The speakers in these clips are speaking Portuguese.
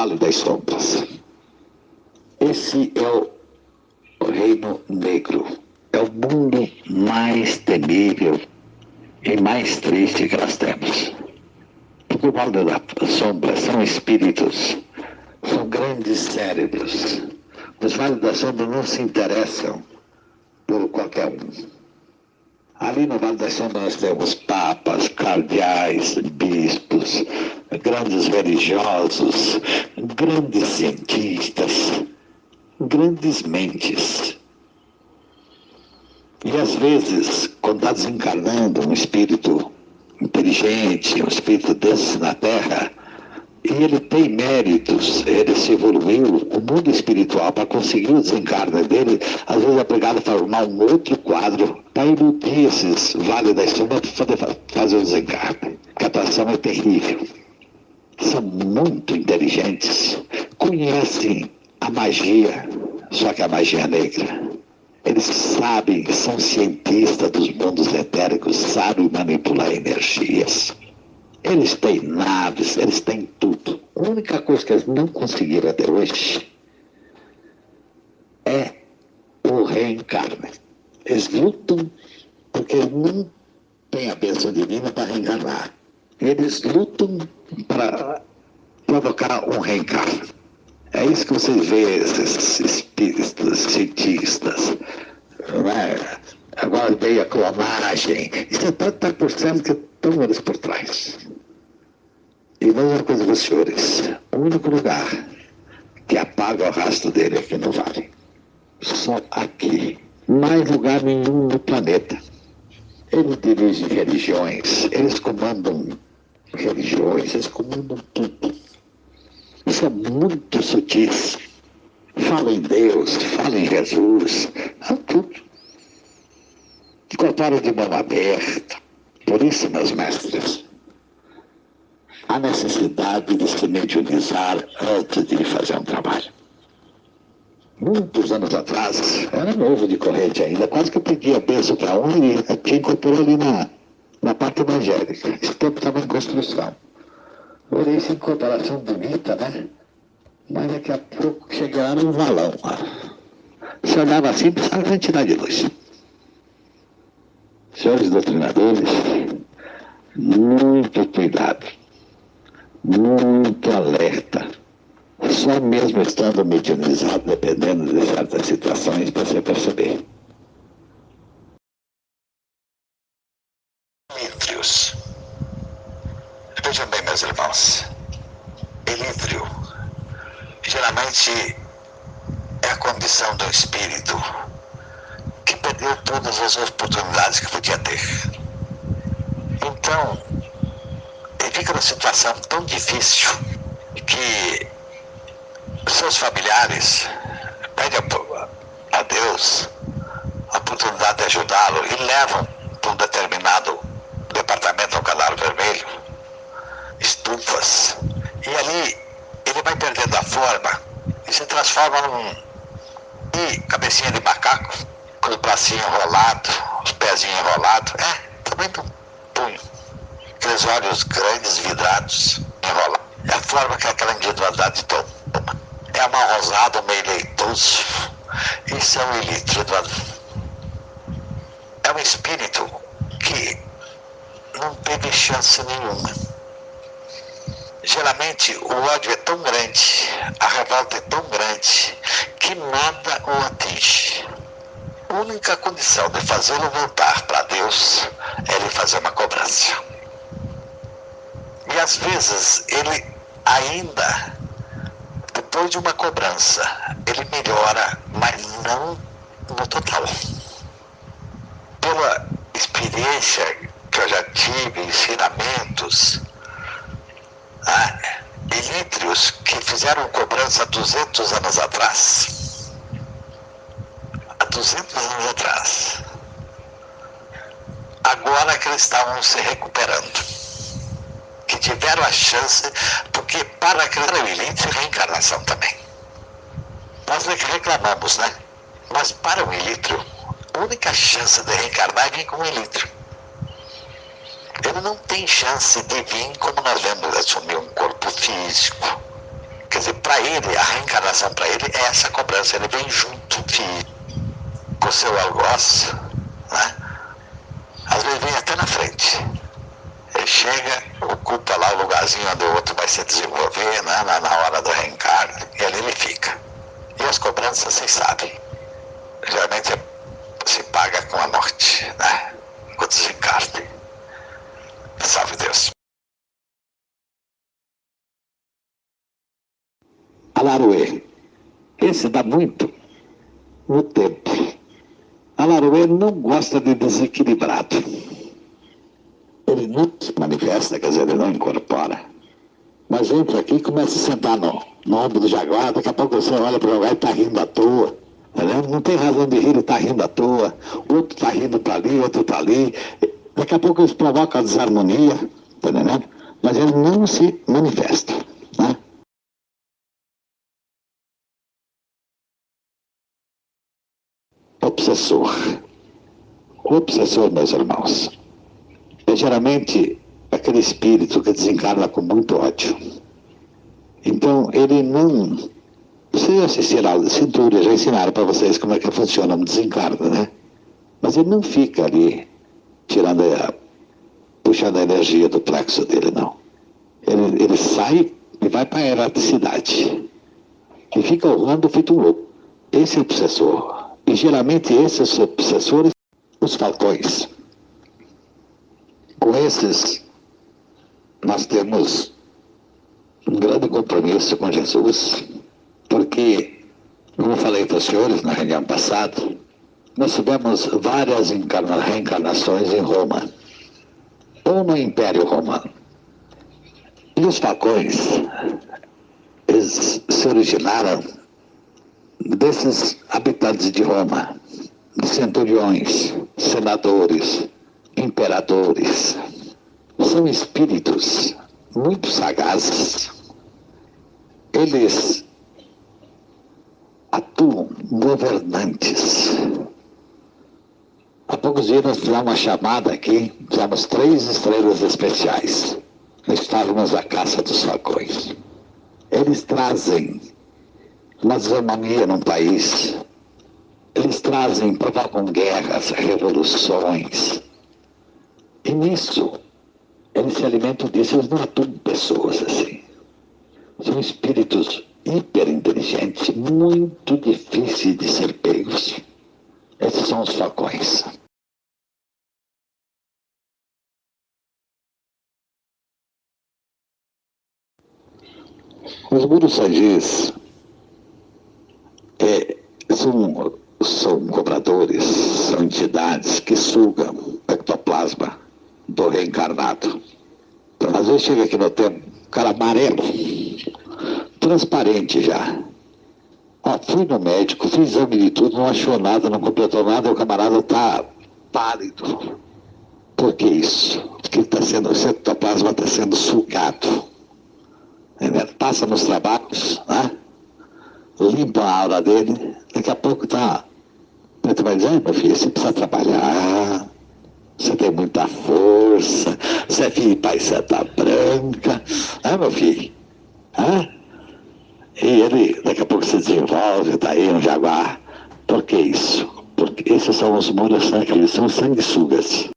Vale das Sombras. Esse é o reino negro. É o mundo mais temível e mais triste que nós temos. Porque o Vale das Sombras são espíritos, são grandes cérebros. Os Vales das Sombras não se interessam por qualquer um. Ali no Vale das Sombras nós temos papas, cardeais, bispos, grandes religiosos, grandes cientistas, grandes mentes. E às vezes, quando está desencarnando um espírito inteligente, um espírito desse na Terra, e ele tem méritos, ele se evoluiu, o mundo espiritual, para conseguir o desencarne dele, às vezes é obrigado a formar um outro quadro para iludir esses vales das sombras para fazer o desencarne. Porque a atração é terrível. São muito inteligentes, conhecem a magia, só que a magia negra. Eles sabem, são cientistas dos mundos etéricos, sabem manipular energias. Eles têm naves, eles têm tudo. A única coisa que eles não conseguiram até hoje é o reencarne. Eles lutam porque não têm a bênção divina para reencarnar. Eles lutam para provocar um reencarne. É isso que vocês vê, esses espíritos, cientistas. É? Agora veio a clonagem. Isso é tanto por cento que estão eles por trás. E mais uma coisa para os senhores: o único lugar que apaga o rastro dele aqui no vale. Só aqui. Mais lugar nenhum no planeta. Ele dirige religiões, eles comandam religiões, eles comandam tudo. Isso é muito sutil. Fala em Deus, fala em Jesus, é tudo. Incorpora de mão aberta. Por isso, meus mestres, a necessidade de se mediunizar antes de fazer um trabalho. Muitos anos atrás, era novo de corrente ainda, quase que eu pedi a bênção para um e tinha incorporado ali na, na parte evangélica. Esse tempo estava em construção. Olhei essa incorporação bonita, né? Mas daqui a pouco cheguei lá num valão. Se olhava assim, precisava de quantidade de luz. Senhores doutrinadores, muito cuidado muito alerta. Só mesmo estando medianizado, dependendo de certas situações, você perceber. Elítrios. Vejam bem, meus irmãos. Elítrio geralmente é a condição do espírito que perdeu todas as oportunidades que podia ter. Então, ele fica numa situação tão difícil que seus familiares pedem a Deus a oportunidade de ajudá-lo e levam para um determinado departamento ao canal vermelho, estufas, e ali ele vai perdendo a forma e se transforma num e cabecinha de macaco, com os bracinhos enrolados, os pezinhos enrolados, é, também do punho aqueles olhos grandes, vidrados, enrolados. É a forma que aquela individualidade toma. É amarrosado, meio leitoso. Isso é um ilíquido. É um espírito que não teve chance nenhuma. Geralmente o ódio é tão grande, a revolta é tão grande, que nada o atinge. A única condição de fazê-lo voltar para Deus é ele fazer uma cobrança. E às vezes ele ainda, depois de uma cobrança, ele melhora, mas não no total. Pela experiência que eu já tive, ensinamentos, ah, ilítrios que fizeram cobrança há 200 anos atrás. Há 200 anos atrás. Agora que eles estavam se recuperando que tiveram a chance, porque para acreditar elite é reencarnação também. Nós reclamamos, né? Mas para o elitro, a única chance de reencarnar é vir com o elitro. Ele não tem chance de vir como nós vemos assumir um corpo físico, que dizer, para ele, a reencarnação para ele é essa cobrança, ele vem junto com o seu algoz, né? às vezes vem até na frente. Chega, ocupa lá o lugarzinho onde o outro vai se desenvolver né? na, na hora do reencarno, e ali ele fica. E as cobranças, vocês sabem, geralmente se paga com a morte, né? o desencarne. Salve Deus. Alaruê. Esse dá muito no tempo. Alaruê não gosta de desequilibrado. Ele não manifesta, quer dizer, ele não incorpora. Mas entra aqui e começa a sentar no, no ombro do jaguar, daqui a pouco você olha para o jaguar e está rindo à toa. Tá não tem razão de rir, ele está rindo à toa. Outro está rindo para ali, outro está ali. Daqui a pouco eles provocam a desarmonia, tá? Mas ele não se manifesta. Né? Obsessor. O obsessor, meus irmãos, é geralmente aquele espírito que desencarna com muito ódio. Então, ele não. Vocês assistiram a cintura, já ensinaram para vocês como é que funciona um desencarno, né? Mas ele não fica ali tirando a, puxando a energia do plexo dele, não. Ele, ele sai e vai para a erraticidade. E fica honrando feito um louco. Esse é o obsessor. E geralmente esses obsessores, os falcões. Com esses, nós temos um grande compromisso com Jesus, porque, como falei para os senhores na reunião passada, nós tivemos várias reencarnações em Roma, ou no Império Romano. E os facões, eles se originaram desses habitantes de Roma, de centuriões, senadores, imperadores. São espíritos muito sagazes. Eles atuam governantes Há poucos dias nós fizemos uma chamada aqui, fizemos três estrelas especiais. Estávamos à caça dos falcões. Eles trazem uma desarmonia num país. Eles trazem, provocam guerras, revoluções. E nisso, eles se alimentam disso, eles não atuam pessoas assim. São espíritos hiperinteligentes, muito difíceis de ser pegos. Esses são os falcões. Os burusagis é, são, são cobradores, são entidades que sugam ectoplasma do reencarnado. Às vezes chega aqui no tempo, cara amarelo, transparente já. Ó, fui no médico, fiz exame de tudo, não achou nada, não completou nada, o camarada está pálido. Por que isso? Porque tá sendo, o ectoplasma está sendo sugado. Passa nos trabalhos, né? limpa a aura dele, daqui a pouco tá. Você vai dizer, meu filho, você precisa trabalhar, tem muita força, você é filho de pai seta branca, ah, meu filho? Ah? E ele daqui a pouco se desenvolve, está aí um jaguar. Por que isso? Porque esses são os muros sangue, são sanguessugas.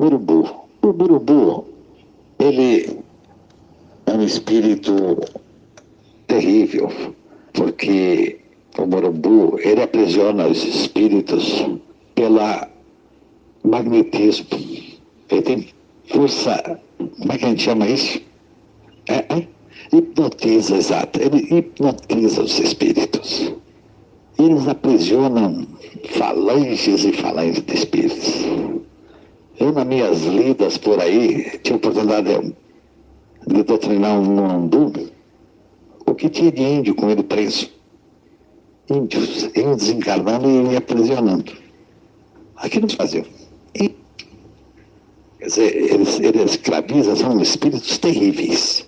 Urubu. O urubu, ele é um espírito terrível, porque o Morumbu, ele aprisiona os espíritos pela magnetismo. Ele tem força, como é que a gente chama isso? É, é? Hipnotiza, exato. Ele hipnotiza os espíritos. Eles aprisionam falanges e falanges de espíritos. Eu, nas minhas lidas por aí, tinha oportunidade de, de doutrinar um mundu. O que tinha de índio com ele preso? Índios, índios encarnando e aprisionando. Aqui no Brasil. E Quer dizer, eles, eles escravizam, são espíritos terríveis.